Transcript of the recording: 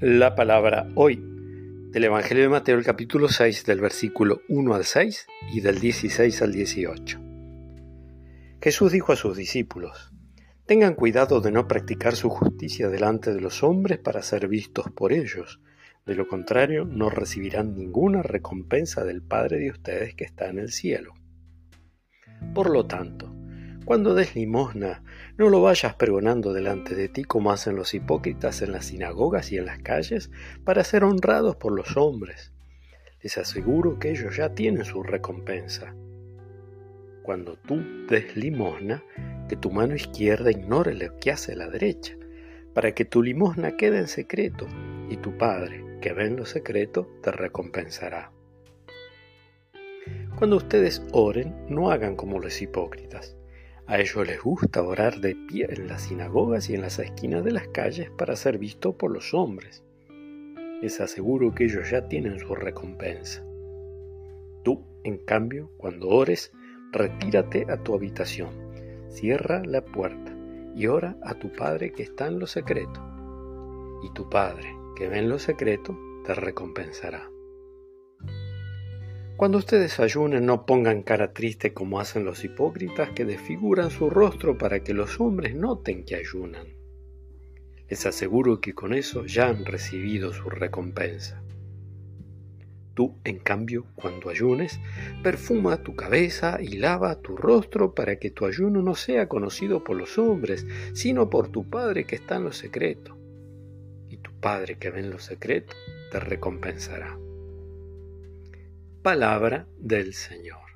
La palabra hoy del Evangelio de Mateo, el capítulo 6, del versículo 1 al 6 y del 16 al 18. Jesús dijo a sus discípulos, Tengan cuidado de no practicar su justicia delante de los hombres para ser vistos por ellos. De lo contrario, no recibirán ninguna recompensa del Padre de ustedes que está en el cielo. Por lo tanto, cuando des limosna, no lo vayas pregonando delante de ti como hacen los hipócritas en las sinagogas y en las calles para ser honrados por los hombres. Les aseguro que ellos ya tienen su recompensa. Cuando tú des limosna, que tu mano izquierda ignore lo que hace la derecha, para que tu limosna quede en secreto, y tu Padre, que ve en lo secreto, te recompensará. Cuando ustedes oren, no hagan como los hipócritas. A ellos les gusta orar de pie en las sinagogas y en las esquinas de las calles para ser visto por los hombres. Les aseguro que ellos ya tienen su recompensa. Tú, en cambio, cuando ores, retírate a tu habitación cierra la puerta y ora a tu Padre que está en lo secreto. Y tu Padre que ve en lo secreto te recompensará. Cuando ustedes ayunen no pongan cara triste como hacen los hipócritas que desfiguran su rostro para que los hombres noten que ayunan. Les aseguro que con eso ya han recibido su recompensa. Tú, en cambio, cuando ayunes, perfuma tu cabeza y lava tu rostro para que tu ayuno no sea conocido por los hombres, sino por tu Padre que está en lo secreto. Y tu Padre que ve en lo secreto te recompensará. Palabra del Señor.